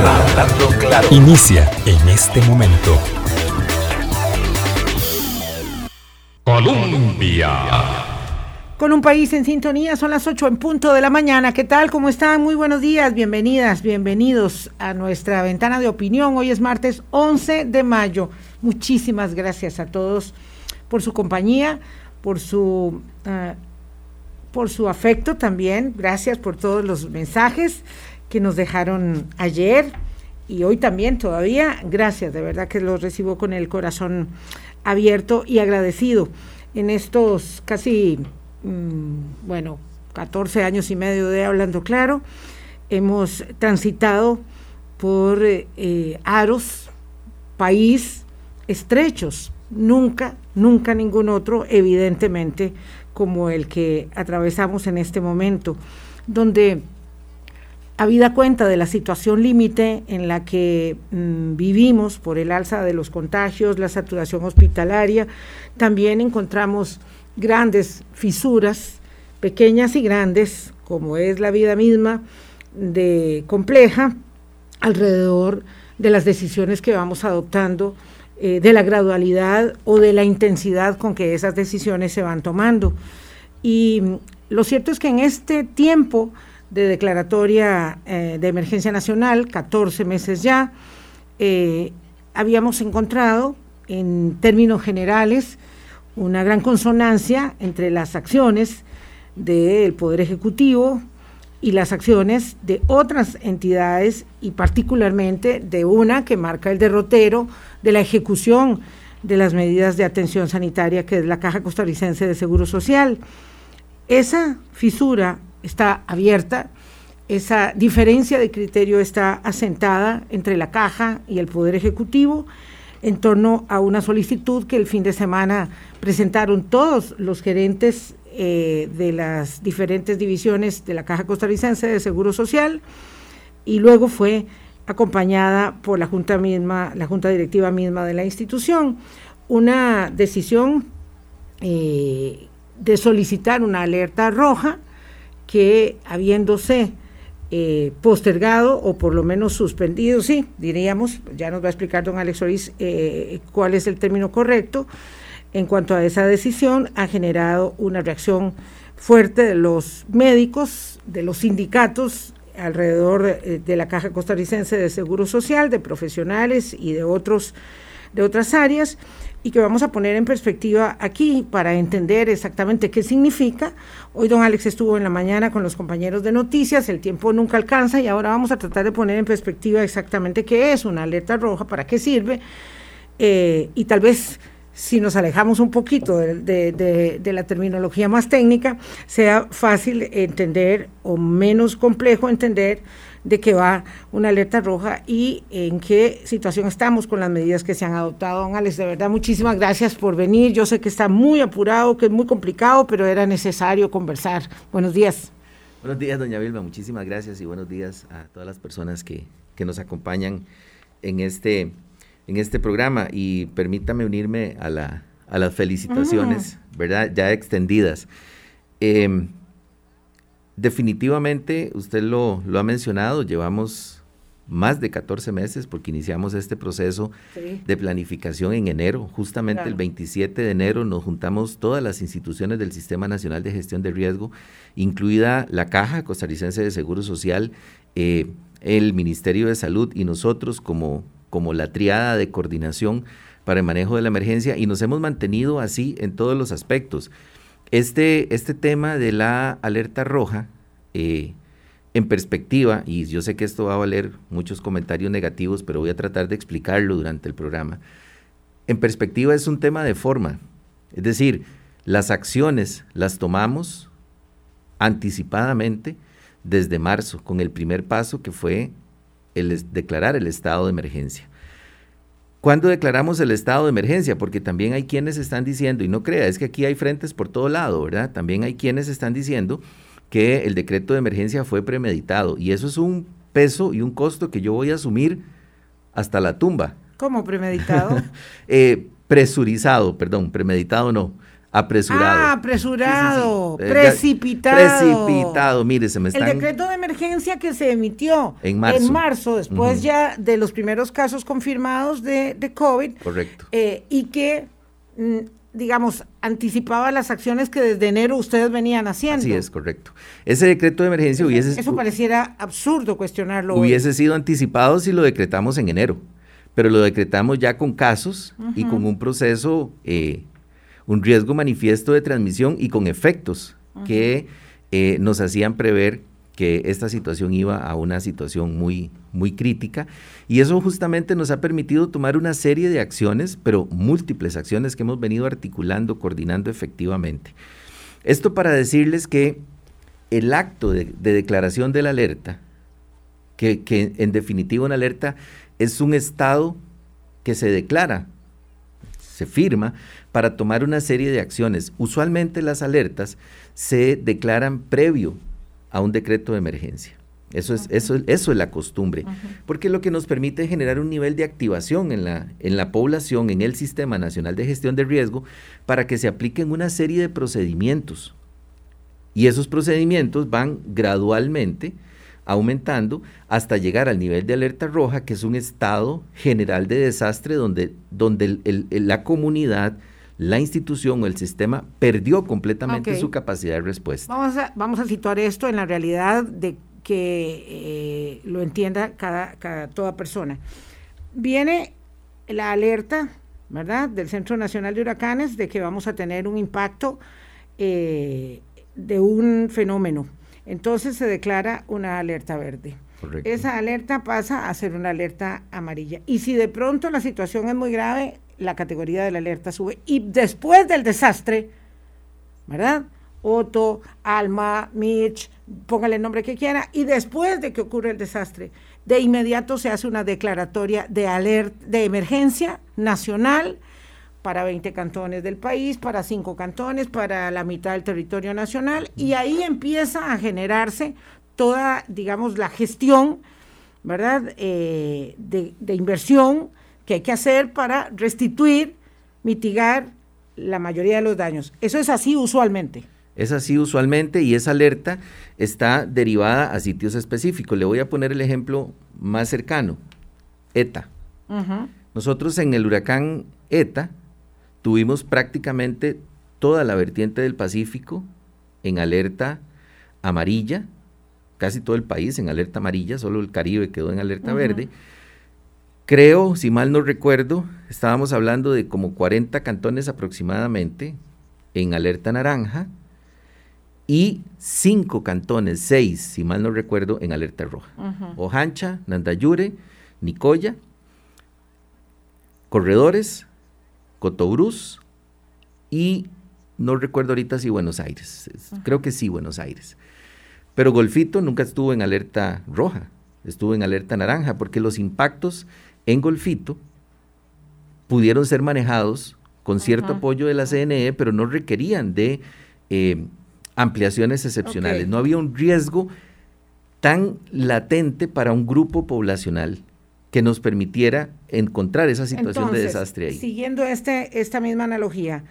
claro, hablando claro. Inicia en este momento. Colombia. Con un país en sintonía, son las 8 en punto de la mañana. ¿Qué tal? ¿Cómo están? Muy buenos días, bienvenidas, bienvenidos a nuestra ventana de opinión. Hoy es martes 11 de mayo. Muchísimas gracias a todos por su compañía, por su, uh, por su afecto también. Gracias por todos los mensajes que nos dejaron ayer y hoy también todavía. Gracias, de verdad que los recibo con el corazón abierto y agradecido en estos casi, mmm, bueno, 14 años y medio de Hablando Claro. Hemos transitado por eh, aros, país estrechos, nunca, nunca ningún otro, evidentemente, como el que atravesamos en este momento, donde habida cuenta de la situación límite en la que mmm, vivimos por el alza de los contagios, la saturación hospitalaria, también encontramos grandes fisuras, pequeñas y grandes, como es la vida misma, de compleja, alrededor de las decisiones que vamos adoptando, eh, de la gradualidad o de la intensidad con que esas decisiones se van tomando. Y lo cierto es que en este tiempo, de declaratoria eh, de emergencia nacional, 14 meses ya, eh, habíamos encontrado en términos generales una gran consonancia entre las acciones del Poder Ejecutivo y las acciones de otras entidades y particularmente de una que marca el derrotero de la ejecución de las medidas de atención sanitaria que es la Caja Costarricense de Seguro Social. Esa fisura está abierta, esa diferencia de criterio está asentada entre la caja y el Poder Ejecutivo en torno a una solicitud que el fin de semana presentaron todos los gerentes eh, de las diferentes divisiones de la Caja Costarricense de Seguro Social y luego fue acompañada por la Junta misma, la Junta Directiva misma de la institución, una decisión eh, de solicitar una alerta roja que habiéndose eh, postergado o por lo menos suspendido, sí, diríamos, ya nos va a explicar don Alex Ortiz eh, cuál es el término correcto, en cuanto a esa decisión, ha generado una reacción fuerte de los médicos, de los sindicatos alrededor de, de la Caja Costarricense de Seguro Social, de profesionales y de otros de otras áreas y que vamos a poner en perspectiva aquí para entender exactamente qué significa. Hoy don Alex estuvo en la mañana con los compañeros de noticias, el tiempo nunca alcanza y ahora vamos a tratar de poner en perspectiva exactamente qué es una alerta roja, para qué sirve eh, y tal vez si nos alejamos un poquito de, de, de, de, la terminología más técnica, sea fácil entender o menos complejo entender de qué va una alerta roja y en qué situación estamos con las medidas que se han adoptado. Don Alex, de verdad, muchísimas gracias por venir. Yo sé que está muy apurado, que es muy complicado, pero era necesario conversar. Buenos días. Buenos días, doña Vilma. Muchísimas gracias y buenos días a todas las personas que, que nos acompañan en este en este programa y permítame unirme a, la, a las felicitaciones, uh -huh. ¿verdad? Ya extendidas. Eh, definitivamente, usted lo, lo, ha mencionado, llevamos más de 14 meses porque iniciamos este proceso sí. de planificación en enero. Justamente claro. el 27 de enero nos juntamos todas las instituciones del Sistema Nacional de Gestión de Riesgo, incluida la Caja Costarricense de Seguro Social, eh, el Ministerio de Salud y nosotros como como la triada de coordinación para el manejo de la emergencia y nos hemos mantenido así en todos los aspectos. Este, este tema de la alerta roja, eh, en perspectiva, y yo sé que esto va a valer muchos comentarios negativos, pero voy a tratar de explicarlo durante el programa, en perspectiva es un tema de forma, es decir, las acciones las tomamos anticipadamente desde marzo, con el primer paso que fue el declarar el estado de emergencia. ¿Cuándo declaramos el estado de emergencia? Porque también hay quienes están diciendo, y no crea, es que aquí hay frentes por todo lado, ¿verdad? También hay quienes están diciendo que el decreto de emergencia fue premeditado y eso es un peso y un costo que yo voy a asumir hasta la tumba. ¿Cómo premeditado? eh, presurizado, perdón, premeditado no. Apresurado. Ah, apresurado, sí, precipitado. Precipitado, mire, se me están... El decreto de emergencia que se emitió en marzo, en marzo después ya de los primeros casos confirmados de, de COVID. Correcto. Eh, y que, mm, digamos, anticipaba las acciones que desde enero ustedes venían haciendo. Así es, correcto. Ese decreto de emergencia hubiese... Eso pareciera absurdo cuestionarlo. Hubiese sido anticipado si lo decretamos en enero, pero lo decretamos ya con casos y con un proceso... Eh, un riesgo manifiesto de transmisión y con efectos que eh, nos hacían prever que esta situación iba a una situación muy, muy crítica. Y eso justamente nos ha permitido tomar una serie de acciones, pero múltiples acciones que hemos venido articulando, coordinando efectivamente. Esto para decirles que el acto de, declaración de la alerta, que, que en definitiva una alerta es un estado que se declara, se firma, para tomar una serie de acciones. Usualmente las alertas se declaran previo a un decreto de emergencia. Eso es, eso, eso es la costumbre, porque lo que nos permite generar un nivel de activación en la, en la población, en el Sistema Nacional de Gestión de Riesgo, para que se apliquen una serie de procedimientos. Y esos procedimientos van gradualmente aumentando hasta llegar al nivel de alerta roja, que es un estado general de desastre donde, donde la comunidad la institución o el sistema perdió completamente su capacidad de respuesta. Vamos a, vamos a situar esto en la realidad de que eh, lo entienda cada, toda persona. Viene la alerta, ¿verdad?, del Centro Nacional de Huracanes de que vamos a tener un impacto eh, de un fenómeno. Entonces se declara una alerta verde. Esa alerta pasa a ser una alerta amarilla. Y si de pronto la situación es muy grave, la categoría de la alerta sube. Y después del desastre, ¿verdad? Otto, Alma, Mitch, póngale el nombre que quiera, y después de que ocurre el desastre, de inmediato se hace una declaratoria de alerta, de emergencia nacional para 20 cantones del país, para 5 cantones, para la mitad del territorio nacional, y ahí empieza a generarse toda, digamos, la gestión, ¿verdad?, eh, de, de inversión, que hay que hacer para restituir, mitigar la mayoría de los daños. Eso es así usualmente. Es así usualmente y esa alerta está derivada a sitios específicos. Le voy a poner el ejemplo más cercano, ETA. Nosotros en el huracán ETA tuvimos prácticamente toda la vertiente del Pacífico en alerta amarilla, casi todo el país en alerta amarilla, solo el Caribe quedó en alerta verde. Creo, si mal no recuerdo, estábamos hablando de como 40 cantones aproximadamente en alerta naranja y 5 cantones, 6, si mal no recuerdo, en alerta roja. Ojancha, Nandayure, Nicoya, Corredores, Cotobruz y no recuerdo ahorita si Buenos Aires. Creo que sí, Buenos Aires. Pero Golfito nunca estuvo en alerta roja, estuvo en alerta naranja, porque los impactos en Golfito pudieron ser manejados con cierto apoyo de la CNE, pero no requerían de eh, ampliaciones excepcionales. No había un riesgo tan latente para un grupo poblacional que nos permitiera encontrar esa situación de desastre ahí. Siguiendo este, esta misma analogía,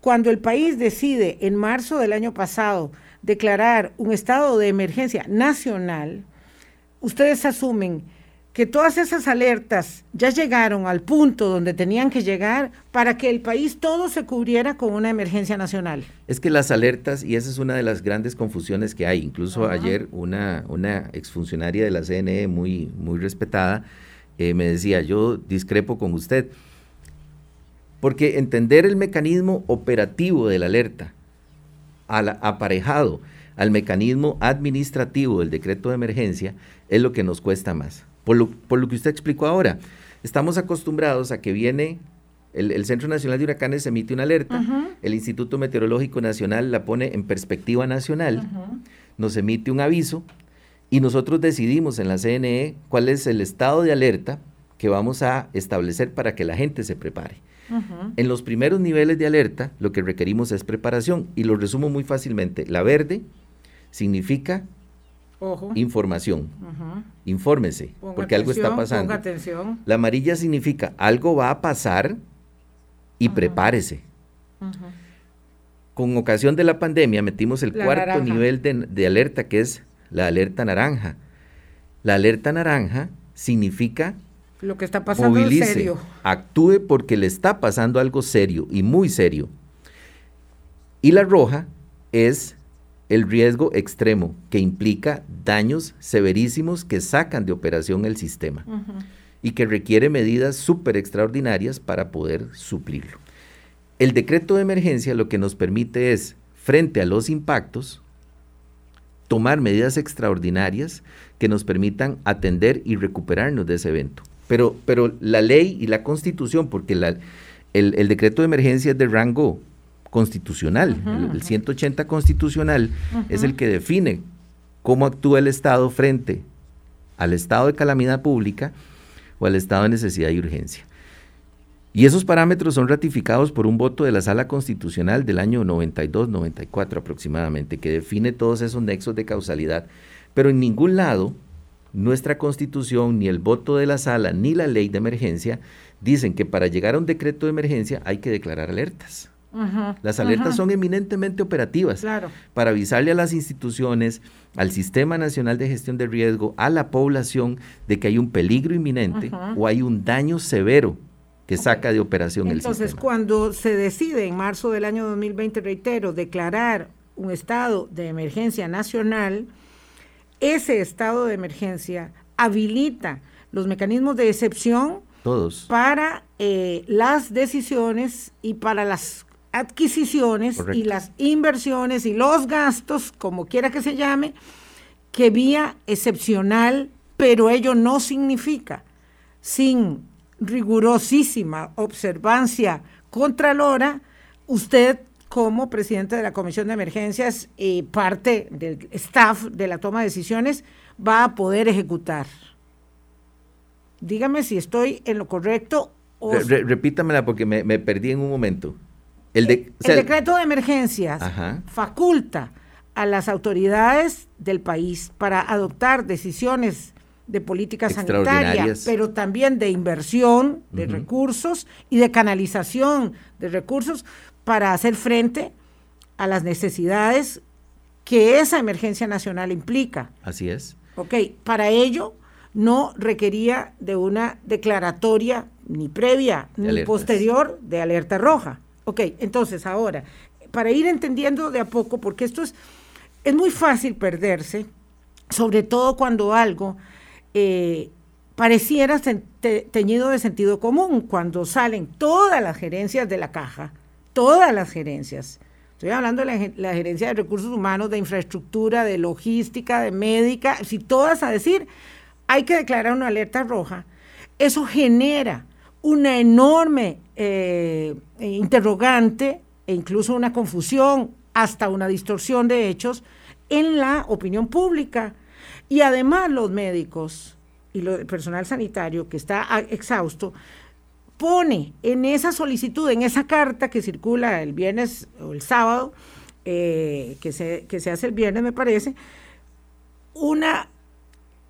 cuando el país decide en marzo del año pasado declarar un estado de emergencia nacional, ustedes asumen que todas esas alertas ya llegaron al punto donde tenían que llegar para que el país todo se cubriera con una emergencia nacional. Es que las alertas, y esa es una de las grandes confusiones que hay, incluso ayer una, una exfuncionaria de la CNE muy, muy respetada eh, me decía, yo discrepo con usted, porque entender el mecanismo operativo de la alerta, aparejado al mecanismo administrativo del decreto de emergencia, es lo que nos cuesta más por lo, que usted explicó ahora. Estamos acostumbrados a que viene el, Centro Nacional de Huracanes emite una alerta, el Instituto Meteorológico Nacional la pone en perspectiva nacional, nos emite un aviso y nosotros decidimos en la CNE cuál es el estado de alerta que vamos a establecer para que la gente se prepare. En los primeros niveles de alerta lo que requerimos es preparación y lo resumo muy fácilmente. La verde significa información. Infórmese, porque algo está pasando. atención. La amarilla significa algo va a pasar y prepárese. con ocasión de la pandemia metimos el cuarto nivel de, alerta, que es la alerta naranja. La alerta naranja significa lo que está pasando movilice, serio. actúe porque le está pasando algo serio y muy serio. Y la roja es el riesgo extremo, que implica daños severísimos que sacan de operación el sistema y que requiere medidas súper extraordinarias para poder suplirlo. El decreto de emergencia lo que nos permite es, frente a los impactos, tomar medidas extraordinarias que nos permitan atender y recuperarnos de ese evento. Pero, pero la ley y la constitución, porque el, decreto de emergencia es de rango constitucional, el, 180 constitucional es el que define cómo actúa el Estado frente al estado de calamidad pública o al estado de necesidad y urgencia. Y esos parámetros son ratificados por un voto de la Sala Constitucional del año 92-94 aproximadamente, que define todos esos nexos de causalidad. Pero en ningún lado nuestra Constitución, ni el voto de la Sala, ni la ley de emergencia dicen que para llegar a un decreto de emergencia hay que declarar alertas. Las alertas son eminentemente operativas para avisarle a las instituciones, al Sistema Nacional de Gestión de Riesgo, a la población de que hay un peligro inminente o hay un daño severo que saca de operación el sistema. Entonces, cuando se decide en marzo del año 2020, reitero, declarar un estado de emergencia nacional, ese estado de emergencia habilita los mecanismos de excepción Todos. para eh, las decisiones y para las adquisiciones y las inversiones y los gastos, como quiera que se llame, que vía excepcional, pero ello no significa sin rigurosísima observancia contralora, usted como presidente de la Comisión de Emergencias y parte del staff de la toma de decisiones va a poder ejecutar. Dígame si estoy en lo correcto. O... repítamela porque me, perdí en un momento. El, decreto de emergencias faculta a las autoridades del país para adoptar decisiones de política sanitaria, pero también de inversión de recursos y de canalización de recursos para hacer frente a las necesidades que esa emergencia nacional implica. Así es. Ok, para ello no requería de una declaratoria ni previa ni posterior de alerta roja. Ok, entonces ahora, para ir entendiendo de a poco, porque esto es, es muy fácil perderse, sobre todo cuando algo eh, pareciera teñido de sentido común cuando salen todas las gerencias de la caja, todas las gerencias. Estoy hablando de la, gerencia de recursos humanos, de infraestructura, de logística, de médica, si todas a decir, hay que declarar una alerta roja, eso genera una enorme eh, interrogante e incluso una confusión, hasta una distorsión de hechos en la opinión pública. Y además los médicos y el personal sanitario que está exhausto pone en esa solicitud, en esa carta que circula el viernes o el sábado, eh, que, se, que se hace el viernes me parece, una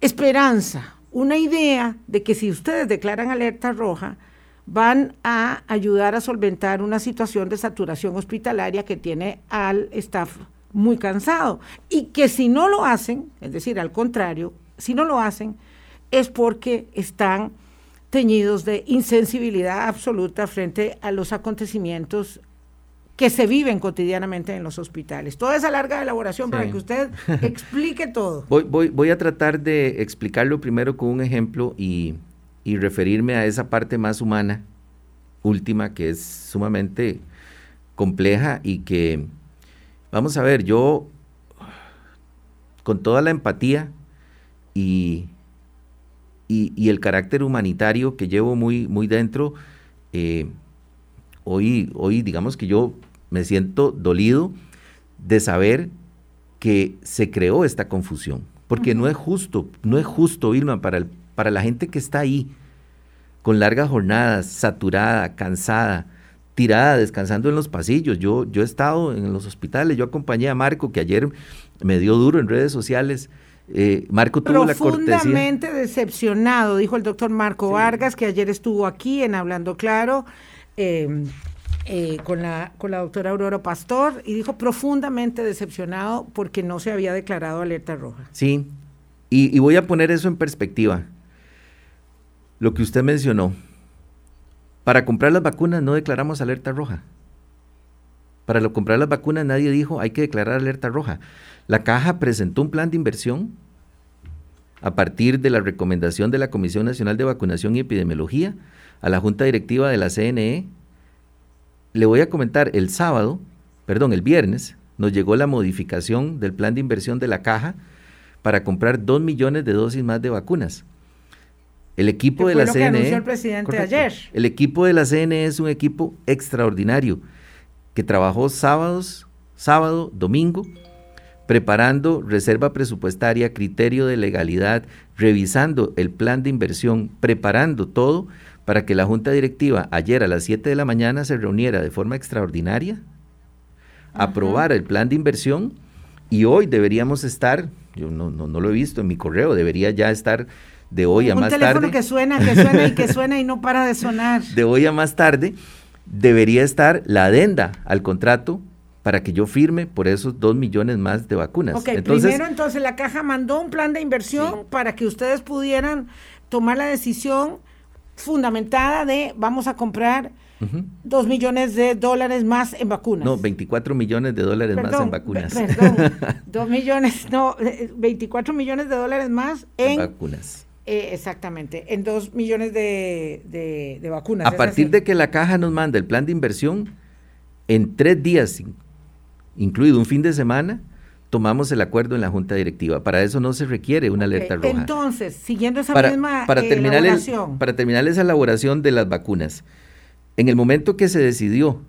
esperanza, una idea de que si ustedes declaran alerta roja, van a ayudar a solventar una situación de saturación hospitalaria que tiene al staff muy cansado. Y que si no lo hacen, es decir, al contrario, si no lo hacen, es porque están teñidos de insensibilidad absoluta frente a los acontecimientos que se viven cotidianamente en los hospitales. Toda esa larga elaboración para que usted explique todo. Voy, voy, voy, a tratar de explicarlo primero con un ejemplo y, y referirme a esa parte más humana, última, que es sumamente compleja y que Vamos a ver, yo con toda la empatía y, y, el carácter humanitario que llevo muy, muy dentro, eh, hoy, hoy digamos que yo me siento dolido de saber que se creó esta confusión, porque no es justo, no es justo, Vilma, para, el, para la gente que está ahí, con largas jornadas, saturada, cansada, tirada, descansando en los pasillos. Yo, yo he estado en los hospitales, yo acompañé a Marco, que ayer me dio duro en redes sociales. Eh, Marco tuvo la cortesía. Profundamente decepcionado, dijo el doctor Marco Vargas, que ayer estuvo aquí en Hablando Claro. Em, eh, con, la, con la doctora Aurora Pastor y dijo profundamente decepcionado porque no se había declarado alerta roja. Sí, y, voy a poner eso en perspectiva. Lo que usted mencionó, para comprar las vacunas no declaramos alerta roja. Para lo, comprar las vacunas nadie dijo hay que declarar alerta roja. La caja presentó un plan de inversión a partir de la recomendación de la Comisión Nacional de Vacunación y Epidemiología a la Junta Directiva de la CNE. Le voy a comentar, el sábado, perdón, el viernes, nos llegó la modificación del plan de inversión de la caja para comprar dos millones de dosis más de vacunas. El equipo de la CNE. el presidente ayer. El equipo de la CNE es un equipo extraordinario que trabajó sábados, sábado, domingo, preparando reserva presupuestaria, criterio de legalidad, revisando el plan de inversión, preparando todo para que la Junta Directiva ayer a las 7 de la mañana se reuniera de forma extraordinaria, aprobara el plan de inversión y hoy deberíamos estar, yo no, no, no lo he visto en mi correo, debería ya estar de hoy a más tarde. Un teléfono que suena, que suena y que suena y no para de sonar. De hoy a más tarde debería estar la adenda al contrato para que yo firme por esos dos millones más de vacunas. Ok, primero entonces la caja mandó un plan de inversión para que ustedes pudieran tomar la decisión fundamentada de vamos a comprar dos millones de dólares más en vacunas. No, 24 millones de dólares más en vacunas. Perdón, dos millones, no, 24 millones de dólares más en, vacunas. Eh, exactamente, en dos millones de, vacunas. A partir de que la caja nos manda el plan de inversión, en tres días, incluido un fin de semana, tomamos el acuerdo en la junta directiva. Para eso no se requiere una alerta roja. Entonces, siguiendo esa misma para terminar elaboración. para terminar esa elaboración de las vacunas, en el momento que se decidió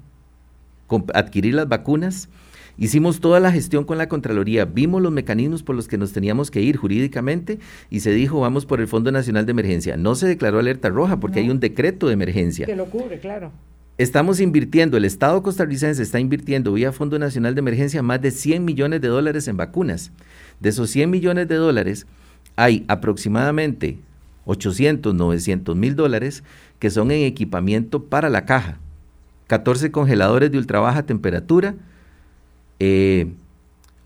adquirir las vacunas, hicimos toda la gestión con la Contraloría, vimos los mecanismos por los que nos teníamos que ir jurídicamente y se dijo vamos por el Fondo Nacional de Emergencia. No se declaró alerta roja porque hay un decreto de emergencia. Que lo cubre, claro. Estamos invirtiendo, el Estado costarricense está invirtiendo vía Fondo Nacional de Emergencia más de 100 millones de dólares en vacunas. De esos 100 millones de dólares, hay aproximadamente 800, 900 mil dólares que son en equipamiento para la caja. 14 congeladores de ultra baja temperatura, eh,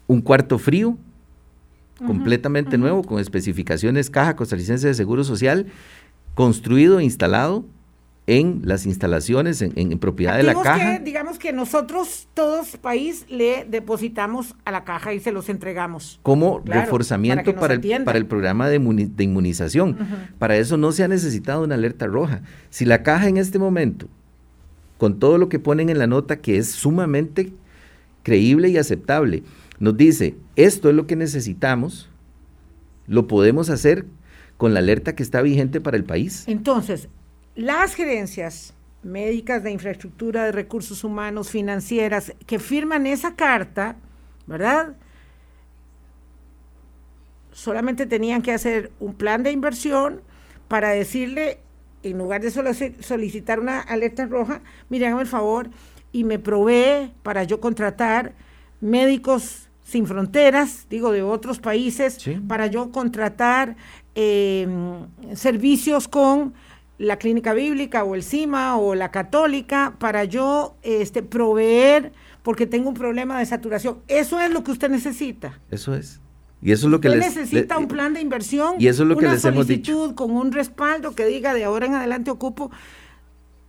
un cuarto frío, completamente nuevo, con especificaciones Caja Costarricense de Seguro Social, construido e instalado en las instalaciones, en, propiedad de la caja. digamos que nosotros, todos país, le depositamos a la caja y se los entregamos. Como reforzamiento para, el, para el programa de, inmunización. Para eso no se ha necesitado una alerta roja. Si la caja en este momento, con todo lo que ponen en la nota, que es sumamente creíble y aceptable, nos dice, esto es lo que necesitamos, lo podemos hacer con la alerta que está vigente para el país. Entonces, las gerencias médicas de infraestructura, de recursos humanos, financieras, que firman esa carta, ¿verdad? Solamente tenían que hacer un plan de inversión para decirle, en lugar de solo solicitar una alerta roja, miren, el favor y me provee para yo contratar médicos sin fronteras, digo, de otros países, para yo contratar eh, servicios con la clínica bíblica o el CIMA o la católica para yo este, proveer porque tengo un problema de saturación. Eso es lo que usted necesita. Eso es. Y eso es lo que usted necesita un plan de inversión, y eso es lo que les hemos dicho. con un respaldo que diga de ahora en adelante ocupo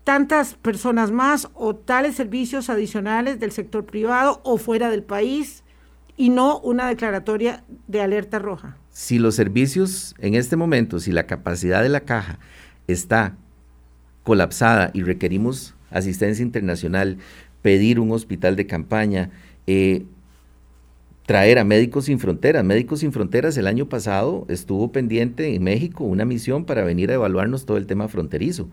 tantas personas más o tales servicios adicionales del sector privado o fuera del país y no una declaratoria de alerta roja. Si los servicios en este momento, si la capacidad de la caja está colapsada y requerimos asistencia internacional, pedir un hospital de campaña, eh, traer a Médicos Sin Fronteras. Médicos Sin Fronteras el año pasado estuvo pendiente en México una misión para venir a evaluarnos todo el tema fronterizo.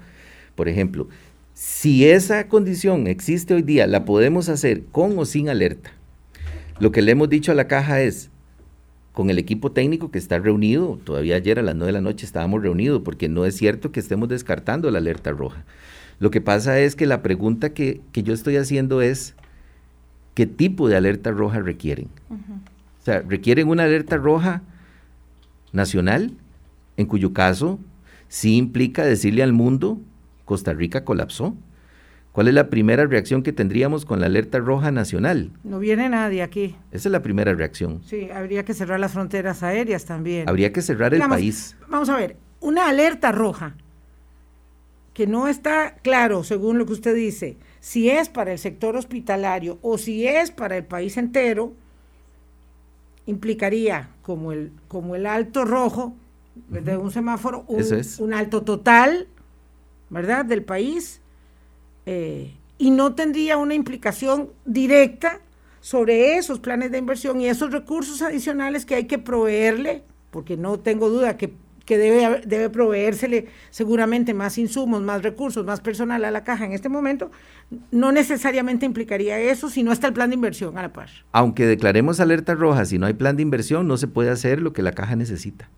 Por ejemplo, si esa condición existe hoy día, la podemos hacer con o sin alerta. Lo que le hemos dicho a la caja es, con el equipo técnico que está reunido, todavía ayer a las 9 de la noche estábamos reunidos, porque no es cierto que estemos descartando la alerta roja. Lo que pasa es que la pregunta que, yo estoy haciendo es, ¿qué tipo de alerta roja requieren? O sea, ¿requieren una alerta roja nacional? En cuyo caso sí implica decirle al mundo, Costa Rica colapsó. ¿Cuál es la primera reacción que tendríamos con la alerta roja nacional? No viene nadie aquí. Esa es la primera reacción. Sí, habría que cerrar las fronteras aéreas también. Habría que cerrar el país. Vamos a ver, una alerta roja que no está claro, según lo que usted dice, si es para el sector hospitalario o si es para el país entero, implicaría como el, como el alto rojo de un semáforo, un, alto total, ¿verdad?, del país, eh, y no tendría una implicación directa sobre esos planes de inversión y esos recursos adicionales que hay que proveerle, porque no tengo duda que que debe, debe proveérsele seguramente más insumos, más recursos, más personal a la caja en este momento, no necesariamente implicaría eso si no está el plan de inversión a la par. Aunque declaremos alerta roja, si no hay plan de inversión, no se puede hacer lo que la caja necesita.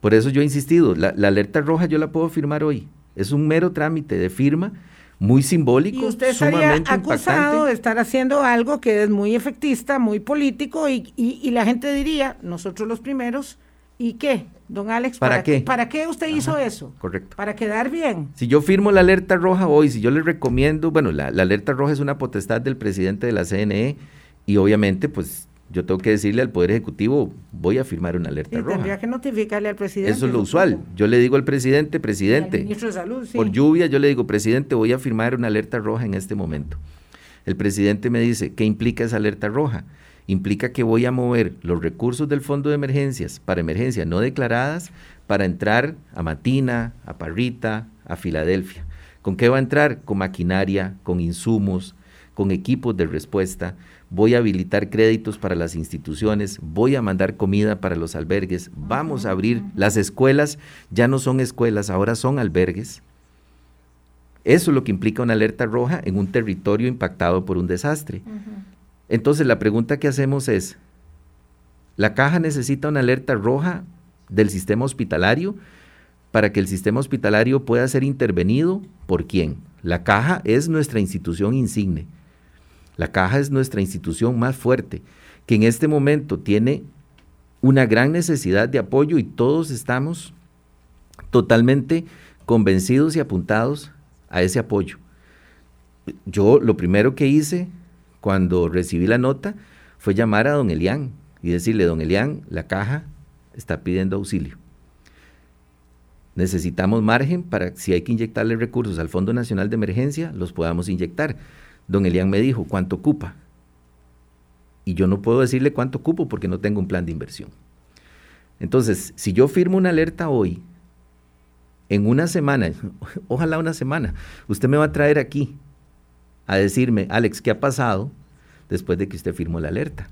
Por eso yo he insistido, la, alerta roja yo la puedo firmar hoy. Es un mero trámite de firma muy simbólico. Y usted estaría acusado de estar haciendo algo que es muy efectista, muy político, y, y la gente diría, nosotros los primeros, ¿Y qué, don Alex? ¿Para, qué? ¿Para qué usted hizo eso? Correcto. Para quedar bien. Si yo firmo la alerta roja hoy, si yo le recomiendo, bueno, la, alerta roja es una potestad del presidente de la CNE y obviamente pues yo tengo que decirle al Poder Ejecutivo, voy a firmar una alerta roja. Tendría que notificarle al presidente. Eso es lo usual. Yo le digo al presidente, presidente, ministro de Salud, por lluvia yo le digo, presidente, voy a firmar una alerta roja en este momento. El presidente me dice, ¿qué implica esa alerta roja? implica que voy a mover los recursos del fondo de emergencias para emergencias no declaradas para entrar a Matina, a Parrita, a Filadelfia. ¿Con qué va a entrar? Con maquinaria, con insumos, con equipos de respuesta. Voy a habilitar créditos para las instituciones, voy a mandar comida para los albergues, vamos a abrir las escuelas, ya no son escuelas, ahora son albergues. Eso es lo que implica una alerta roja en un territorio impactado por un desastre. Entonces la pregunta que hacemos es, ¿la caja necesita una alerta roja del sistema hospitalario para que el sistema hospitalario pueda ser intervenido? ¿Por quién? La caja es nuestra institución insigne. La caja es nuestra institución más fuerte, que en este momento tiene una gran necesidad de apoyo y todos estamos totalmente convencidos y apuntados a ese apoyo. Yo lo primero que hice cuando recibí la nota fue llamar a don Elián y decirle, don Elián, la caja está pidiendo auxilio. Necesitamos margen para si hay que inyectarle recursos al Fondo Nacional de Emergencia, los podamos inyectar. Don Elián me dijo, ¿cuánto ocupa? Y yo no puedo decirle cuánto ocupo porque no tengo un plan de inversión. Entonces, si yo firmo una alerta hoy, en una semana, ojalá una semana, usted me va a traer aquí a decirme, Alex, ¿qué ha pasado después de que usted firmó la alerta?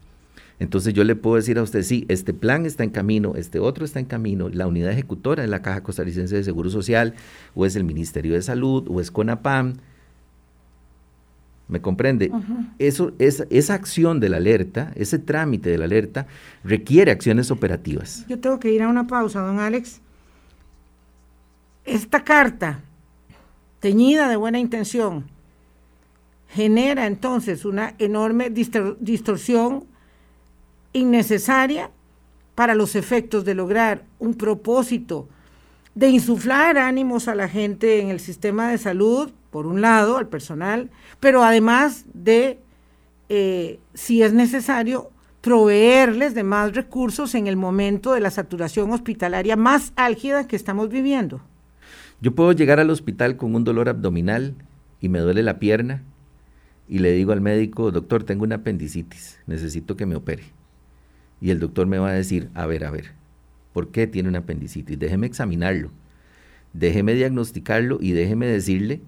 Entonces yo le puedo decir a usted, sí, este plan está en camino, este otro está en camino, la unidad ejecutora es la Caja Costarricense de Seguro Social, o es el Ministerio de Salud, o es CONAPAM. ¿Me comprende? Eso, esa acción de la alerta, ese trámite de la alerta, requiere acciones operativas. Yo tengo que ir a una pausa, don Alex. Esta carta, teñida de buena intención, genera entonces una enorme distorsión innecesaria para los efectos de lograr un propósito de insuflar ánimos a la gente en el sistema de salud, por un lado, al personal, pero además de, eh, si es necesario, proveerles de más recursos en el momento de la saturación hospitalaria más álgida que estamos viviendo. Yo puedo llegar al hospital con un dolor abdominal y me duele la pierna y le digo al médico, doctor, tengo una apendicitis, necesito que me opere. Y el doctor me va a decir, a ver, a ver, ¿por qué tiene una apendicitis? Déjeme examinarlo, déjeme diagnosticarlo y déjeme decirle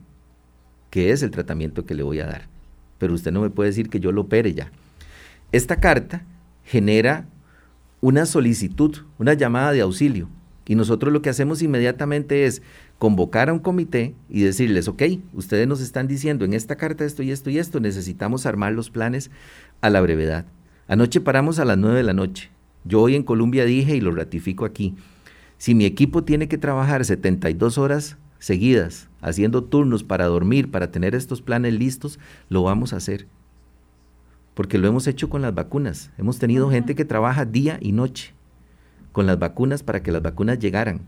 qué es el tratamiento que le voy a dar. Pero usted no me puede decir que yo lo opere ya. Esta carta genera una solicitud, una llamada de auxilio. Y nosotros lo que hacemos inmediatamente es convocar a un comité y decirles, ok, ustedes nos están diciendo en esta carta esto y esto y esto, necesitamos armar los planes a la brevedad. Anoche paramos a las 9 de la noche. Yo hoy en Colombia dije y lo ratifico aquí, si mi equipo tiene que trabajar 72 horas seguidas, haciendo turnos para dormir, para tener estos planes listos, lo vamos a hacer. Porque lo hemos hecho con las vacunas. Hemos tenido gente que trabaja día y noche con las vacunas para que las vacunas llegaran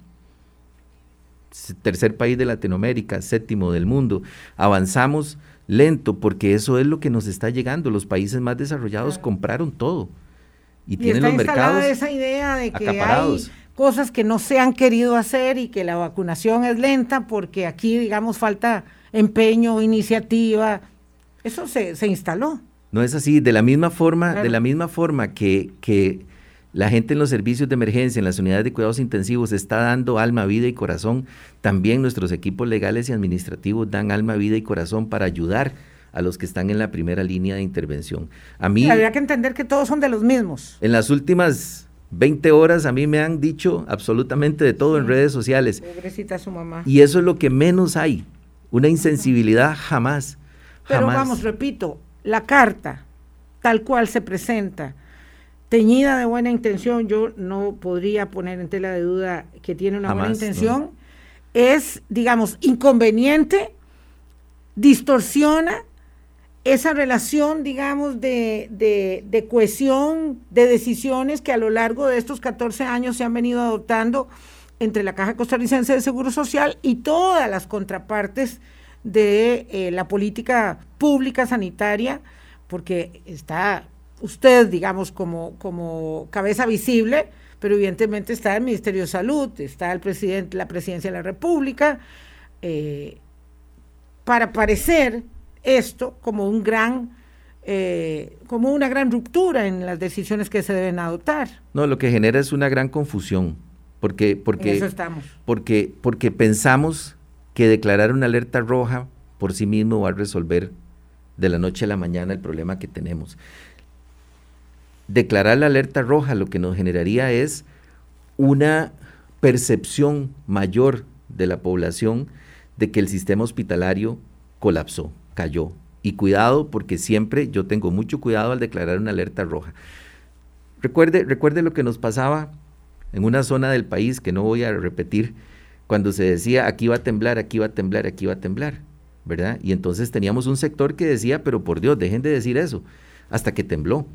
tercer país de Latinoamérica, séptimo del mundo. Avanzamos lento porque eso es lo que nos está llegando. Los países más desarrollados compraron todo y, tienen los mercados esa idea de que hay cosas que no se han querido hacer y que la vacunación es lenta porque aquí, digamos, falta empeño, iniciativa. Eso se, se instaló. No es así. De la misma forma, de la misma forma que, que la gente en los servicios de emergencia, en las unidades de cuidados intensivos, está dando alma, vida y corazón. También nuestros equipos legales y administrativos dan alma, vida y corazón para ayudar a los que están en la primera línea de intervención. A mí... Habría que entender que todos son de los mismos. En las últimas 20 horas a mí me han dicho absolutamente de todo en redes sociales. Pobrecita su mamá. Y eso es lo que menos hay. Una insensibilidad jamás. Pero vamos, repito, la carta, tal cual se presenta, teñida de buena intención, yo no podría poner en tela de duda que tiene una buena intención, es, digamos, inconveniente, distorsiona esa relación, digamos, de, de, cohesión de decisiones que a lo largo de estos 14 años se han venido adoptando entre la Caja Costarricense de Seguro Social y todas las contrapartes de eh, la política pública sanitaria, porque está usted, digamos, como, como cabeza visible, pero evidentemente está el Ministerio de Salud, está el presidente, la Presidencia de la República, eh, para parecer esto como un gran eh, como una gran ruptura en las decisiones que se deben adoptar. No, lo que genera es una gran confusión, porque porque estamos. porque porque pensamos que declarar una alerta roja por sí mismo va a resolver de la noche a la mañana el problema que tenemos. Declarar la alerta roja lo que nos generaría es una percepción mayor de la población de que el sistema hospitalario colapsó cayó. Y cuidado, porque siempre yo tengo mucho cuidado al declarar una alerta roja. Recuerde, recuerde lo que nos pasaba en una zona del país que no voy a repetir, cuando se decía aquí va a temblar, aquí va a temblar, aquí va a temblar, ¿verdad? Y entonces teníamos un sector que decía, pero por Dios, dejen de decir eso, hasta que tembló.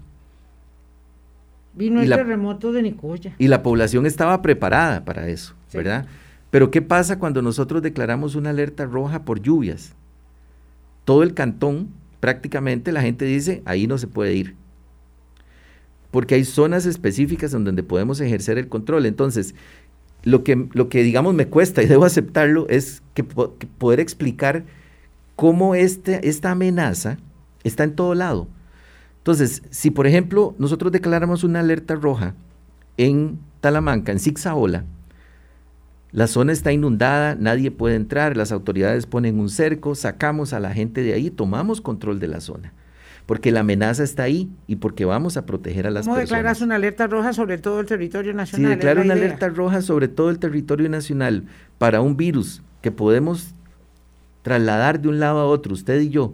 Vino el terremoto de Nicoya. Y la población estaba preparada para eso, ¿verdad? Pero ¿qué pasa cuando nosotros declaramos una alerta roja por lluvias? Todo el cantón, prácticamente la gente dice, ahí no se puede ir. Porque hay zonas específicas en donde podemos ejercer el control. Entonces, lo que, lo que digamos me cuesta y debo aceptarlo es que, poder explicar cómo este, esta amenaza está en todo lado. Entonces, si por ejemplo nosotros declaramos una alerta roja en Talamanca, en Zigzaola, la zona está inundada, nadie puede entrar, las autoridades ponen un cerco, sacamos a la gente de ahí, tomamos control de la zona. Porque la amenaza está ahí y porque vamos a proteger a las personas. ¿Cómo declaras una alerta roja sobre todo el territorio nacional? Si declaro una alerta roja sobre todo el territorio nacional para un virus que podemos trasladar de un lado a otro, usted y yo,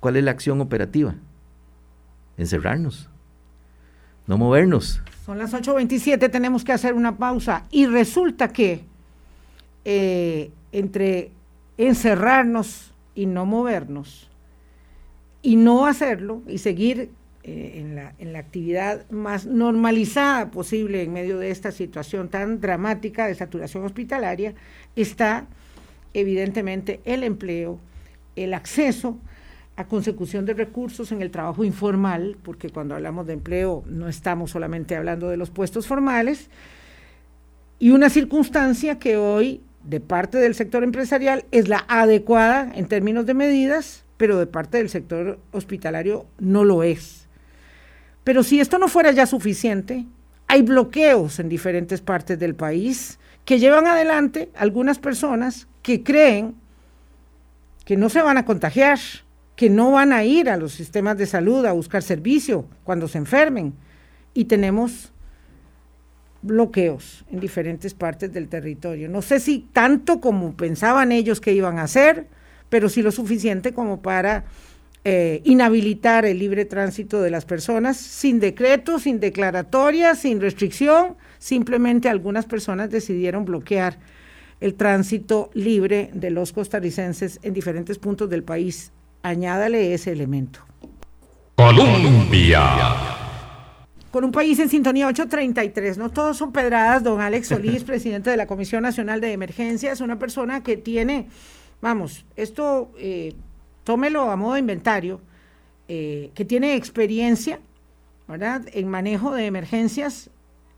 ¿cuál es la acción operativa? Encerrarnos, no movernos. Son las 8.27, tenemos que hacer una pausa y resulta que eh, entre encerrarnos y no movernos y no hacerlo y seguir eh, en, la, en la actividad más normalizada posible en medio de esta situación tan dramática de saturación hospitalaria, está evidentemente el empleo, el acceso a consecución de recursos en el trabajo informal, porque cuando hablamos de empleo no estamos solamente hablando de los puestos formales, y una circunstancia que hoy de parte del sector empresarial es la adecuada en términos de medidas, pero de parte del sector hospitalario no lo es. Pero si esto no fuera ya suficiente, hay bloqueos en diferentes partes del país que llevan adelante algunas personas que creen que no se van a contagiar, que no van a ir a los sistemas de salud a buscar servicio cuando se enfermen. Y tenemos bloqueos en diferentes partes del territorio. No sé si tanto como pensaban ellos que iban a hacer, pero sí lo suficiente como para eh, inhabilitar el libre tránsito de las personas sin decreto, sin declaratoria, sin restricción. Simplemente algunas personas decidieron bloquear el tránsito libre de los costarricenses en diferentes puntos del país. Añádale ese elemento. Colombia. Con un país en sintonía 833. No todos son pedradas, don Alex Solís, presidente de la Comisión Nacional de Emergencias, una persona que tiene, vamos, esto eh, tómelo a modo de inventario, eh, que tiene experiencia, ¿verdad?, en manejo de emergencias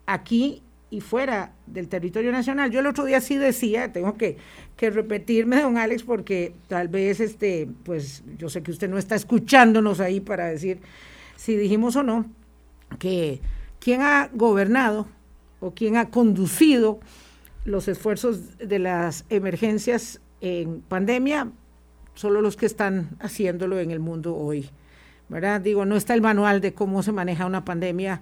aquí y fuera del territorio nacional. Yo el otro día sí decía, tengo que, que, repetirme, don Alex, porque tal vez, este, pues yo sé que usted no está escuchándonos ahí para decir si dijimos o no, que quien ha gobernado o quien ha conducido los esfuerzos de las emergencias en pandemia, solo los que están haciéndolo en el mundo hoy. ¿verdad? Digo, no está el manual de cómo se maneja una pandemia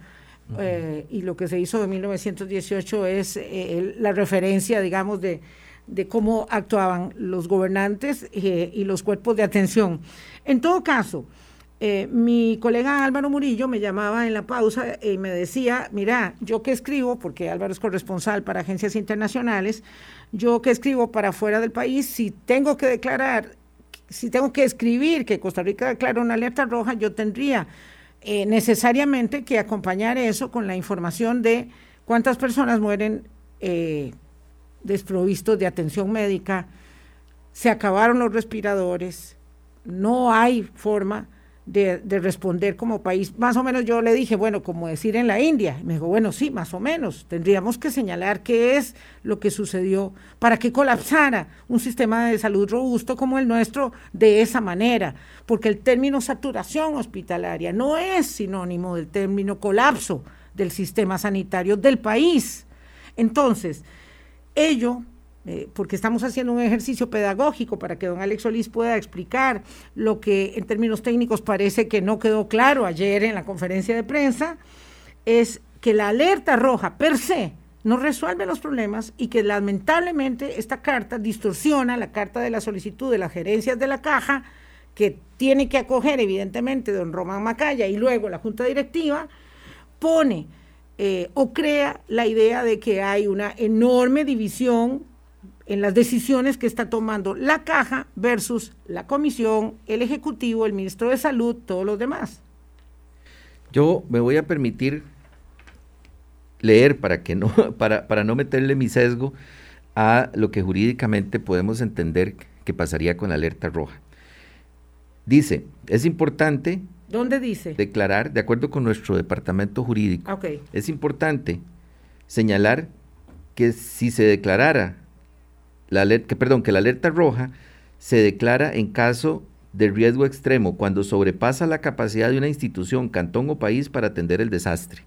eh, y lo que se hizo en 1918 es eh, la referencia, digamos, de, de, cómo actuaban los gobernantes eh, y los cuerpos de atención. En todo caso, mi colega Álvaro Murillo me llamaba en la pausa y me decía, mira, yo que escribo, porque Álvaro es corresponsal para agencias internacionales, yo que escribo para fuera del país, si tengo que declarar, si tengo que escribir que Costa Rica declara una alerta roja, yo tendría eh, necesariamente que acompañar eso con la información de cuántas personas mueren eh, desprovistos de atención médica, se acabaron los respiradores, no hay forma de, responder como país. Más o menos yo le dije, bueno, como decir en la India. Me dijo, bueno, sí, más o menos. Tendríamos que señalar qué es lo que sucedió para que colapsara un sistema de salud robusto como el nuestro de esa manera. Porque el término saturación hospitalaria no es sinónimo del término colapso del sistema sanitario del país. Entonces, ello eh, porque estamos haciendo un ejercicio pedagógico para que don Alex Solís pueda explicar lo que en términos técnicos parece que no quedó claro ayer en la conferencia de prensa, es que la alerta roja per se no resuelve los problemas y que lamentablemente esta carta distorsiona la carta de la solicitud de las gerencias de la caja, que tiene que acoger evidentemente don Román Macaya y luego la junta directiva, pone eh, o crea la idea de que hay una enorme división en las decisiones que está tomando la caja versus la comisión, el ejecutivo, el ministro de salud, todos los demás. Yo me voy a permitir leer para que no, para, para no meterle mi sesgo a lo que jurídicamente podemos entender que pasaría con la alerta roja. Dice, es importante ¿Dónde dice? Declarar, de acuerdo con nuestro departamento jurídico, es importante señalar que si se declarara la que, perdón, que la alerta roja se declara en caso de riesgo extremo cuando sobrepasa la capacidad de una institución, cantón o país para atender el desastre,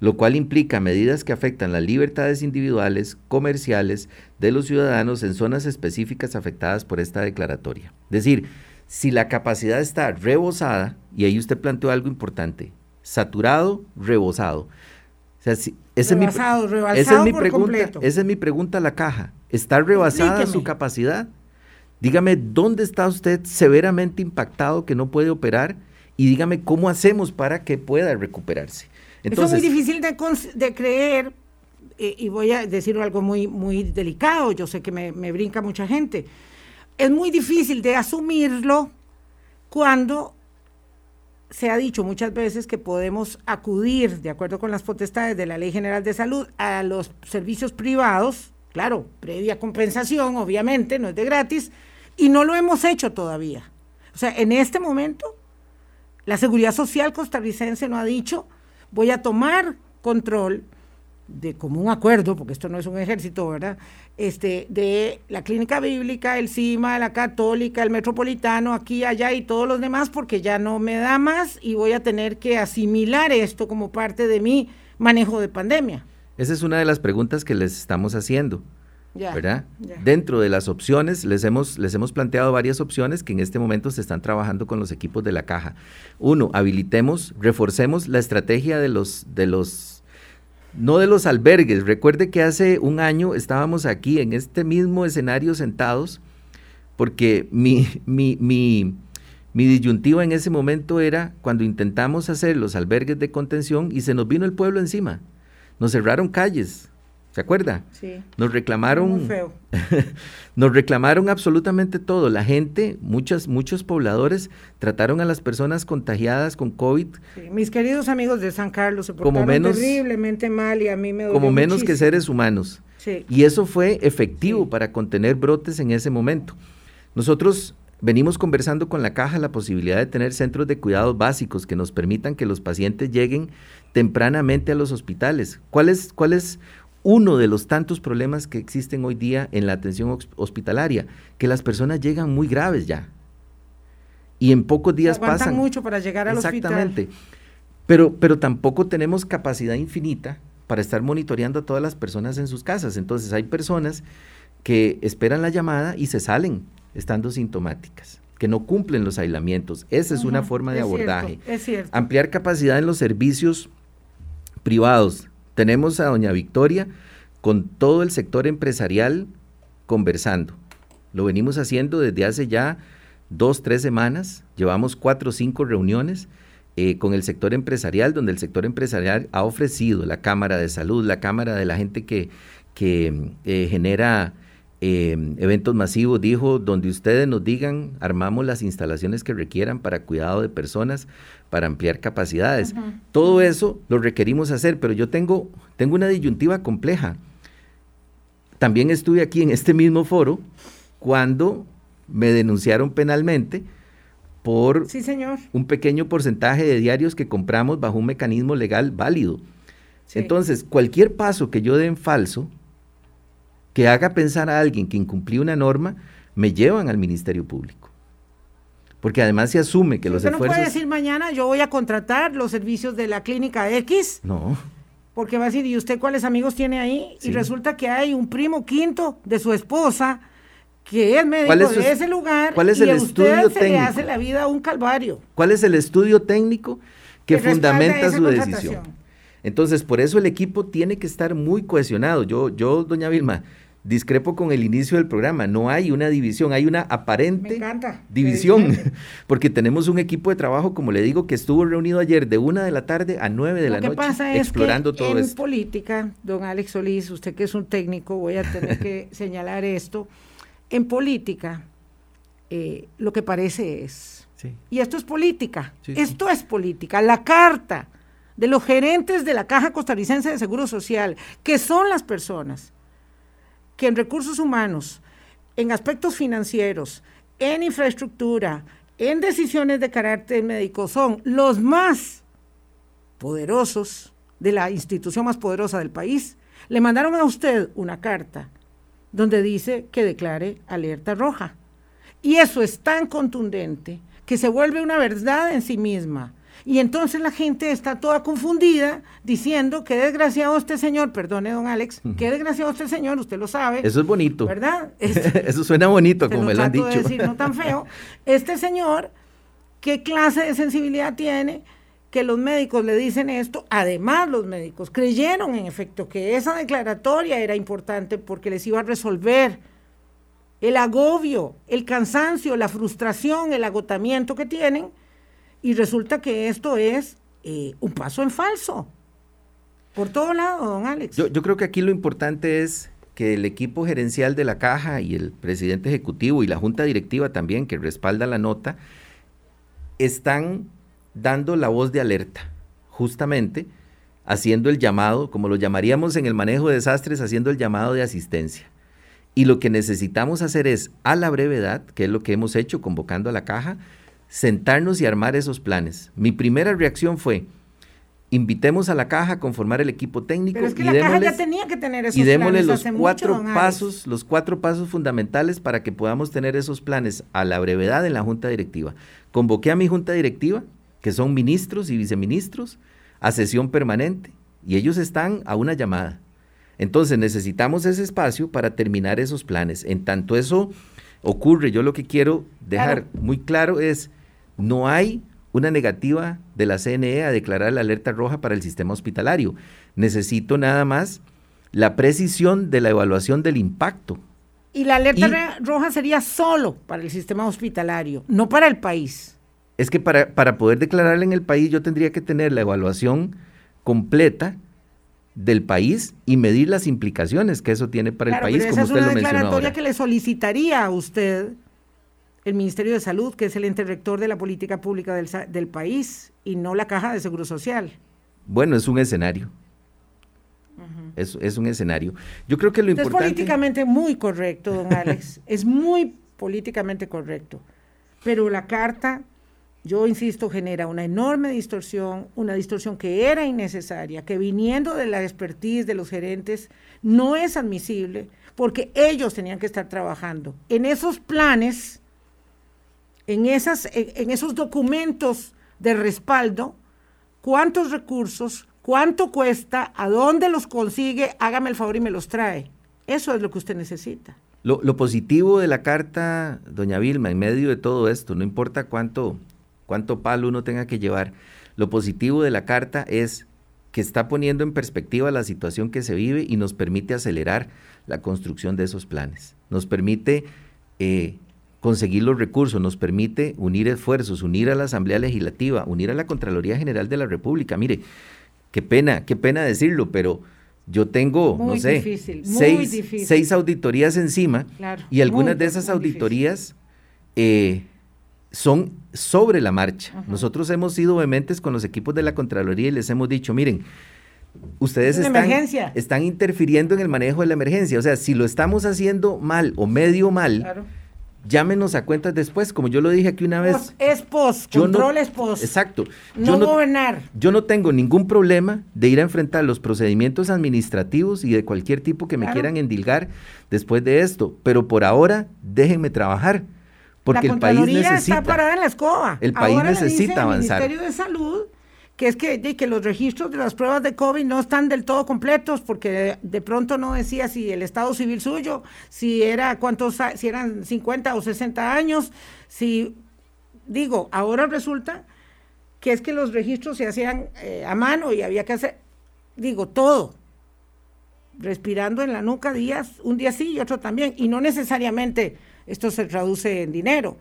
lo cual implica medidas que afectan las libertades individuales, comerciales de los ciudadanos en zonas específicas afectadas por esta declaratoria. Es decir, si la capacidad está rebosada, y ahí usted planteó algo importante, saturado, rebosado. esa, es mi, pregunta, esa es mi pregunta a la caja. ¿Está rebasada su capacidad? Dígame, ¿dónde está usted severamente impactado que no puede operar? Y dígame, ¿cómo hacemos para que pueda recuperarse? Entonces, Eso es muy difícil de, creer, eh, y voy a decir algo muy, muy delicado, yo sé que me, me brinca mucha gente. Es muy difícil de asumirlo cuando se ha dicho muchas veces que podemos acudir, de acuerdo con las potestades de la Ley General de Salud, a los servicios privados Claro, previa compensación, obviamente, no es de gratis, y no lo hemos hecho todavía. O sea, en este momento, la Seguridad Social costarricense no ha dicho, voy a tomar control de común acuerdo, porque esto no es un ejército, ¿verdad? Este, de la clínica bíblica, el CIMA, la católica, el metropolitano, aquí, allá y todos los demás, porque ya no me da más y voy a tener que asimilar esto como parte de mi manejo de pandemia. Esa es una de las preguntas que les estamos haciendo. ¿verdad? Dentro de las opciones, les hemos, les hemos planteado varias opciones que en este momento se están trabajando con los equipos de la caja. Uno, habilitemos, reforcemos la estrategia de los, de los, no de los albergues. Recuerde que hace un año estábamos aquí en este mismo escenario sentados, porque mi, mi, mi, mi disyuntiva en ese momento era cuando intentamos hacer los albergues de contención y se nos vino el pueblo encima. Nos cerraron calles, ¿Se acuerda? Sí. Nos reclamaron. Muy feo. nos reclamaron absolutamente todo. La gente, muchas, muchos pobladores trataron a las personas contagiadas con COVID. Sí, mis queridos amigos de San Carlos se portaron como menos, terriblemente mal y a mí me dolió Como menos muchísimo. que seres humanos. Sí. Y eso fue efectivo para contener brotes en ese momento. Nosotros venimos conversando con la caja la posibilidad de tener centros de cuidados básicos que nos permitan que los pacientes lleguen tempranamente a los hospitales. ¿Cuál es, cuál es uno de los tantos problemas que existen hoy día en la atención hospitalaria? Que las personas llegan muy graves ya. Y en pocos días Aguantan pasan. mucho para llegar al Exactamente. hospital. Pero, pero tampoco tenemos capacidad infinita para estar monitoreando a todas las personas en sus casas. Entonces hay personas que esperan la llamada y se salen estando sintomáticas, que no cumplen los aislamientos. Esa es una forma de es abordaje. Cierto, es cierto. Ampliar capacidad en los servicios privados. Tenemos a doña Victoria con todo el sector empresarial conversando. Lo venimos haciendo desde hace ya dos, tres semanas. Llevamos cuatro o cinco reuniones eh, con el sector empresarial, donde el sector empresarial ha ofrecido la Cámara de Salud, la Cámara de la gente que, que eh, genera eh, eventos masivos, dijo, donde ustedes nos digan, armamos las instalaciones que requieran para cuidado de personas, para ampliar capacidades. Uh -huh. Todo eso lo requerimos hacer, pero yo tengo, tengo una disyuntiva compleja. También estuve aquí en este mismo foro cuando me denunciaron penalmente por sí, señor. un pequeño porcentaje de diarios que compramos bajo un mecanismo legal válido. Sí. Entonces, cualquier paso que yo dé en falso, que haga pensar a alguien que incumplió una norma, me llevan al Ministerio Público. Porque además se asume que sí, los usted esfuerzos... no puede decir mañana yo voy a contratar los servicios de la clínica X. No. Porque va a decir, ¿y usted cuáles amigos tiene ahí? Sí. Y resulta que hay un primo quinto de su esposa que es médico es su, de ese lugar ¿cuál es y el a estudio se técnico? le hace la vida un calvario. ¿Cuál es el estudio técnico que, Que fundamenta su decisión? Entonces, por eso el equipo tiene que estar muy cohesionado. Yo, yo, doña Vilma, discrepo con el inicio del programa. No hay una división, hay una aparente división, porque tenemos un equipo de trabajo, como le digo, que estuvo reunido ayer de una de la tarde a nueve de Lo la que noche, pasa es explorando que todo en esto. política, don Alex Solís, usted que es un técnico, voy a tener que señalar esto. En política, eh, lo que parece es, Sí. y esto es política, Sí, sí. esto es política, la carta de los gerentes de la Caja Costarricense de Seguro Social, que son las personas que en recursos humanos, en aspectos financieros, en infraestructura, en decisiones de carácter médico, son los más poderosos de la institución más poderosa del país, le mandaron a usted una carta donde dice que declare alerta roja. Y eso es tan contundente que se vuelve una verdad en sí misma. Y entonces la gente está toda confundida diciendo que desgraciado este señor, perdone don Alex, que desgraciado este señor, usted lo sabe. Eso es bonito. ¿Verdad? Eso suena bonito, como me lo han de dicho. decir, no tan feo. Este señor, ¿qué clase de sensibilidad tiene? Que los médicos le dicen esto. Además, los médicos creyeron, en efecto, que esa declaratoria era importante porque les iba a resolver el agobio, el cansancio, la frustración, el agotamiento que tienen. Y resulta que esto es eh, un paso en falso. Por todo lado, don Alex. Yo, yo creo que aquí lo importante es que el equipo gerencial de la caja y el presidente ejecutivo y la junta directiva también, que respalda la nota, están dando la voz de alerta, justamente haciendo el llamado, como lo llamaríamos en el manejo de desastres, haciendo el llamado de asistencia. Y lo que necesitamos hacer es, a la brevedad, que es lo que hemos hecho convocando a la caja, sentarnos y armar esos planes. Mi primera reacción fue, invitemos a la caja a conformar el equipo técnico Pero es que y la caja ya tenía que tener esos y démosle planes los hace cuatro pasos, los cuatro pasos fundamentales para que podamos tener esos planes a la brevedad en la junta directiva. Convoqué a mi junta directiva, que son ministros y viceministros, a sesión permanente, y ellos están a una llamada. Entonces necesitamos ese espacio para terminar esos planes. En tanto eso ocurre, yo lo que quiero dejar Claro. muy claro es, no hay una negativa de la CNE a declarar la alerta roja para el sistema hospitalario. Necesito nada más la precisión de la evaluación del impacto. Y la alerta Y- roja sería solo para el sistema hospitalario, no para el país. Es que para, para poder declararla en el país yo tendría que tener la evaluación completa del país y medir las implicaciones que eso tiene para el país, como usted lo mencionó. Es una declaratoria que le solicitaría a usted el Ministerio de Salud, que es el ente rector de la política pública del, del país, y no la Caja de Seguro Social. Bueno, es un escenario. es, es, un escenario. Yo creo que lo importante... Es políticamente muy correcto, don Alex. es muy políticamente correcto. Pero la carta yo insisto, genera una enorme distorsión, una distorsión que era innecesaria, que viniendo de la expertise de los gerentes no es admisible, porque ellos tenían que estar trabajando en esos planes, en, esas, en esos documentos de respaldo, cuántos recursos, cuánto cuesta, a dónde los consigue, hágame el favor y me los trae. Eso es lo que usted necesita. Lo, positivo de la carta, doña Vilma, en medio de todo esto, no importa cuánto cuánto palo uno tenga que llevar. Lo positivo de la carta es que está poniendo en perspectiva la situación que se vive y nos permite acelerar la construcción de esos planes. Nos permite eh, conseguir los recursos, nos permite unir esfuerzos, unir a la Asamblea Legislativa, unir a la Contraloría General de la República. Mire, qué pena, qué pena decirlo, pero yo tengo, no sé, seis, auditorías encima y algunas de esas auditorías eh, son sobre la marcha. Nosotros hemos sido vehementes con los equipos de la Contraloría y les hemos dicho, miren, ustedes están, están, interfiriendo en el manejo de la emergencia. O sea, si lo estamos haciendo mal o medio mal, llámenos a cuentas después, como yo lo dije aquí una vez. es pos, control es pos. Exacto. No, gobernar. Yo no tengo ningún problema de ir a enfrentar los procedimientos administrativos y de cualquier tipo que me quieran endilgar después de esto, pero por ahora déjenme trabajar porque el país necesita. está parada en la escoba. El país necesita avanzar. El Ministerio de Salud que es que, que los registros de las pruebas de COVID no están del todo completos porque de, pronto no decía si el estado civil suyo, si era cuántos si eran 50 o 60 años, si digo, ahora resulta que es que los registros se hacían eh, a mano y había que hacer digo todo respirando en la nuca días, un día sí y otro también y no necesariamente esto se traduce en dinero,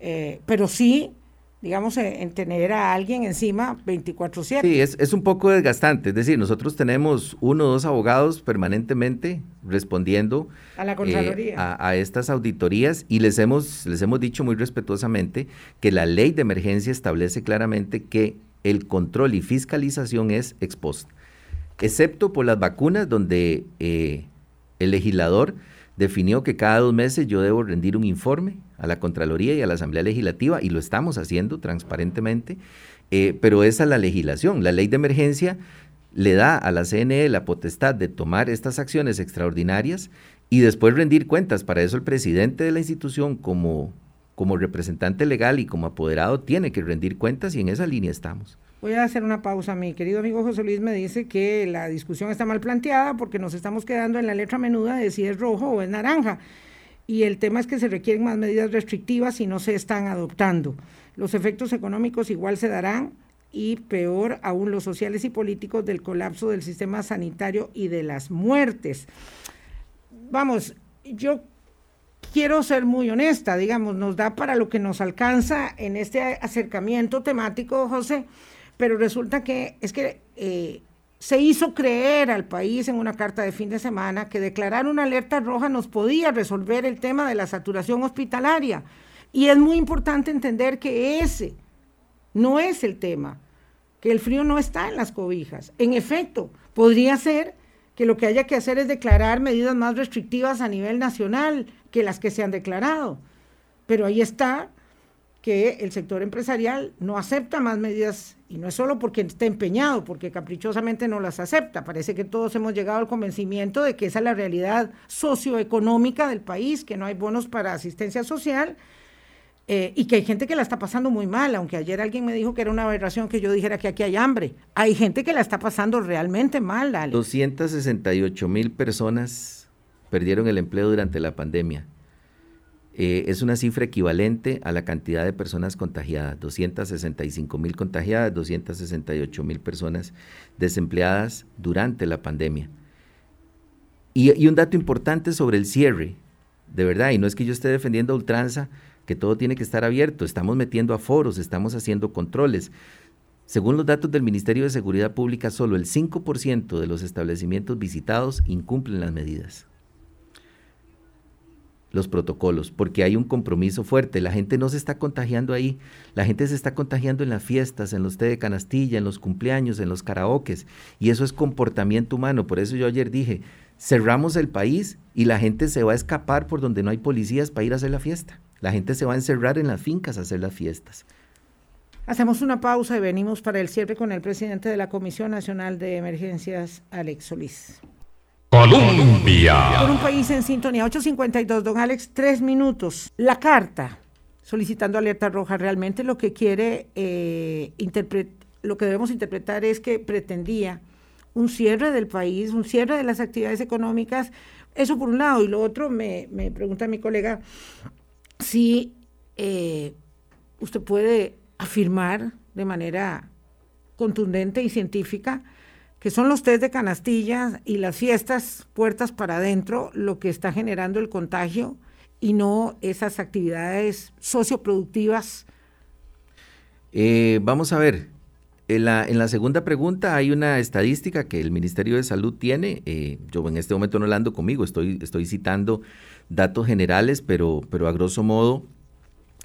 eh, pero sí, digamos, en, tener a alguien encima 24/7. Sí, es, es, un poco desgastante, es decir, nosotros tenemos uno o dos abogados permanentemente respondiendo a, la Contraloría. Eh, a, estas auditorías y les hemos, les hemos dicho muy respetuosamente que la ley de emergencia establece claramente que el control y fiscalización es expuesto, excepto por las vacunas donde eh, el legislador definió que cada dos meses yo debo rendir un informe a la Contraloría y a la Asamblea Legislativa, y lo estamos haciendo transparentemente, eh, pero esa es la legislación. La ley de emergencia le da a la CNE la potestad de tomar estas acciones extraordinarias y después rendir cuentas. Para eso el presidente de la institución, como, como representante legal y como apoderado, tiene que rendir cuentas y en esa línea estamos. Voy a hacer una pausa. Mi querido amigo José Luis me dice que la discusión está mal planteada porque nos estamos quedando en la letra menuda de si es rojo o es naranja. Y el tema es que se requieren más medidas restrictivas y no se están adoptando. Los efectos económicos igual se darán y peor aún los sociales y políticos del colapso del sistema sanitario y de las muertes. Vamos, yo quiero ser muy honesta, digamos, nos da para lo que nos alcanza en este acercamiento temático, José pero resulta que es que eh, se hizo creer al país en una carta de fin de semana que declarar una alerta roja nos podía resolver el tema de la saturación hospitalaria. Y es muy importante entender que ese no es el tema, que el frío no está en las cobijas. En efecto, podría ser que lo que haya que hacer es declarar medidas más restrictivas a nivel nacional que las que se han declarado. Pero ahí está que el sector empresarial no acepta más medidas, y no es solo porque esté empeñado, porque caprichosamente no las acepta. Parece que todos hemos llegado al convencimiento de que esa es la realidad socioeconómica del país, que no hay bonos para asistencia social. Eh, y que hay gente que la está pasando muy mal, aunque ayer alguien me dijo que era una aberración que yo dijera que aquí hay hambre. Hay gente que la está pasando realmente mal, Alex. 268 mil personas perdieron el empleo durante la pandemia. Eh, es una cifra equivalente a la cantidad de personas contagiadas, 265 mil contagiadas, 268 mil personas desempleadas durante la pandemia. Y, un dato importante sobre el cierre, de verdad, y no es que yo esté defendiendo a ultranza que todo tiene que estar abierto, estamos metiendo a foros, estamos haciendo controles. Según los datos del Ministerio de Seguridad Pública, solo el 5% de los establecimientos visitados incumplen las medidas los protocolos, porque hay un compromiso fuerte. La gente no se está contagiando ahí, la gente se está contagiando en las fiestas, en los té de canastilla, en los cumpleaños, en los karaokes, y eso es comportamiento humano. Por eso yo ayer dije, cerramos el país y la gente se va a escapar por donde no hay policías para ir a hacer la fiesta. La gente se va a encerrar en las fincas a hacer las fiestas. Hacemos una pausa y venimos para el cierre con el presidente de la Comisión Nacional de Emergencias, Alex Solís. Colombia. Por un país en sintonía, 852, don Alex, tres minutos. La carta solicitando alerta roja realmente lo que quiere, eh, lo que debemos interpretar es que pretendía un cierre del país, un cierre de las actividades económicas. Eso por un lado. Y lo otro, me, pregunta mi colega si eh, usted puede afirmar de manera contundente y científica que son los test de canastillas y las fiestas puertas para adentro lo que está generando el contagio y no esas actividades socioproductivas? Eh, vamos a ver, en la, en la, segunda pregunta hay una estadística que el Ministerio de Salud tiene, eh, yo en este momento no la ando conmigo, estoy, estoy citando datos generales, pero, pero a grosso modo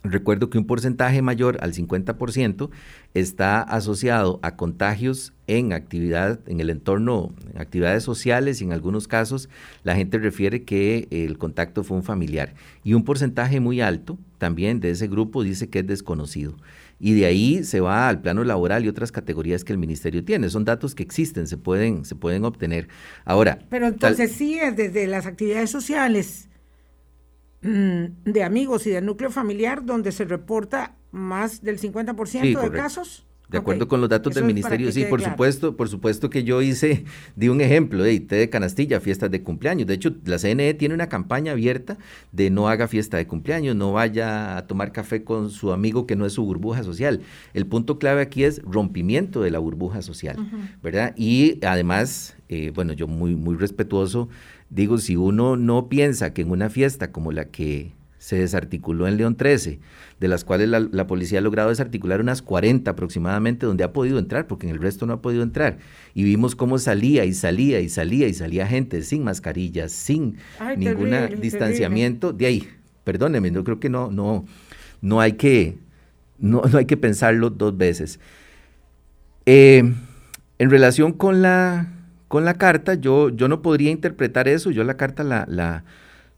Recuerdo que un porcentaje mayor al 50% está asociado a contagios en actividad, en el entorno, en actividades sociales y en algunos casos la gente refiere que el contacto fue un familiar. Y un porcentaje muy alto también de ese grupo dice que es desconocido. Y de ahí se va al plano laboral y otras categorías que el ministerio tiene. Son datos que existen, se pueden, se pueden obtener. Ahora. Pero entonces sí es desde las actividades sociales de amigos y del núcleo familiar donde se reporta más del 50% de casos. De acuerdo con los datos del ministerio, sí, por supuesto, por supuesto que yo hice, di un ejemplo, de té de canastilla, fiestas de cumpleaños. De hecho, la CNE tiene una campaña abierta de no haga fiesta de cumpleaños, no vaya a tomar café con su amigo que no es su burbuja social. El punto clave aquí es rompimiento de la burbuja social, ¿verdad? Y además, eh, bueno, yo muy, muy respetuoso Digo, si uno no piensa que en una fiesta como la que se desarticuló en León 13, de las cuales la, policía ha logrado desarticular unas 40 aproximadamente, donde ha podido entrar, porque en el resto no ha podido entrar. Y vimos cómo salía y salía y salía y salía gente sin mascarillas, sin ningún distanciamiento. De ahí, perdóneme, yo creo que no, no, no hay que, no, no hay que pensarlo dos veces. Eh, en relación con la con la carta, yo, yo no podría interpretar eso, yo la carta la, la,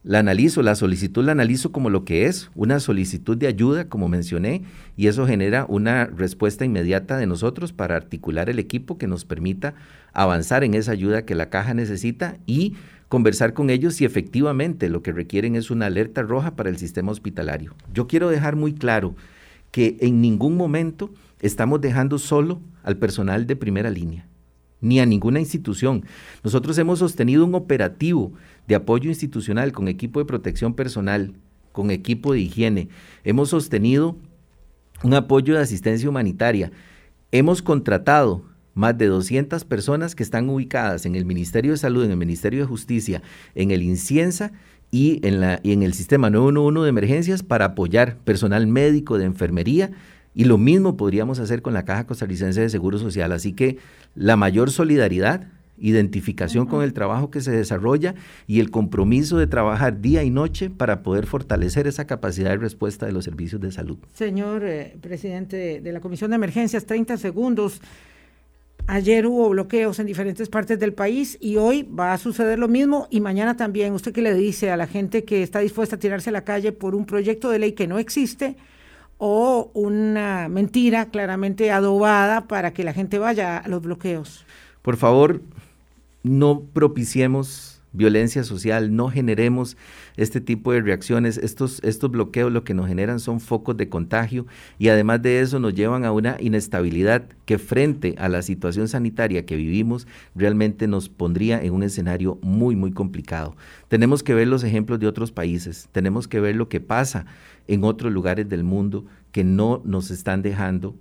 la analizo, la solicitud la analizo como lo que es, una solicitud de ayuda, como mencioné, y eso genera una respuesta inmediata de nosotros para articular el equipo que nos permita avanzar en esa ayuda que la caja necesita y conversar con ellos si efectivamente lo que requieren es una alerta roja para el sistema hospitalario. Yo quiero dejar muy claro que en ningún momento estamos dejando solo al personal de primera línea ni a ninguna institución. Nosotros hemos sostenido un operativo de apoyo institucional con equipo de protección personal, con equipo de higiene. Hemos sostenido un apoyo de asistencia humanitaria. Hemos contratado más de 200 personas que están ubicadas en el Ministerio de Salud, en el Ministerio de Justicia, en el Inciensa y en, la, y en el sistema 911 de emergencias para apoyar personal médico de enfermería y lo mismo podríamos hacer con la Caja Costarricense de Seguro Social. Así que la mayor solidaridad, identificación con el trabajo que se desarrolla y el compromiso de trabajar día y noche para poder fortalecer esa capacidad de respuesta de los servicios de salud. Señor eh, presidente de la Comisión de Emergencias, 30 segundos. Ayer hubo bloqueos en diferentes partes del país y hoy va a suceder lo mismo y mañana también. ¿Usted qué le dice a la gente que está dispuesta a tirarse a la calle por un proyecto de ley que no existe? O una mentira claramente adobada para que la gente vaya a los bloqueos. Por favor, no propiciemos violencia social, no generemos este tipo de reacciones. Estos, estos bloqueos lo que nos generan son focos de contagio y además de eso nos llevan a una inestabilidad que frente a la situación sanitaria que vivimos realmente nos pondría en un escenario muy, muy complicado. Tenemos que ver los ejemplos de otros países, tenemos que ver lo que pasa en otros lugares del mundo que no nos están dejando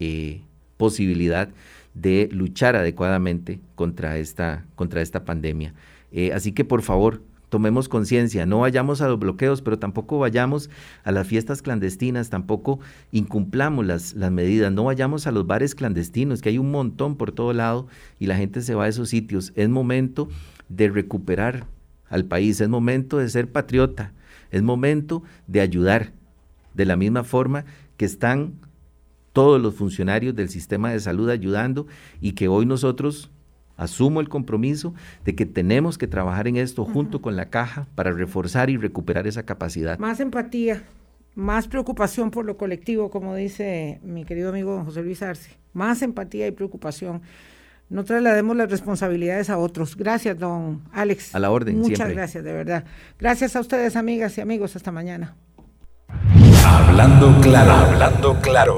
eh, posibilidad de luchar adecuadamente contra esta, contra esta pandemia. Eh, así que por favor, tomemos conciencia, no vayamos a los bloqueos, pero tampoco vayamos a las fiestas clandestinas, tampoco incumplamos las, las medidas, no vayamos a los bares clandestinos, que hay un montón por todo lado y la gente se va a esos sitios. Es momento de recuperar al país, es momento de ser patriota, es momento de ayudar, de la misma forma que están todos los funcionarios del sistema de salud ayudando y que hoy nosotros asumo el compromiso de que tenemos que trabajar en esto junto con la caja para reforzar y recuperar esa capacidad. Más empatía, más preocupación por lo colectivo, como dice mi querido amigo José Luis Arce, más empatía y preocupación. No traslademos las responsabilidades a otros. Gracias, don Alex. A la orden. Muchas gracias, de verdad. Gracias a ustedes, amigas y amigos. Hasta mañana. Hablando claro, hablando claro.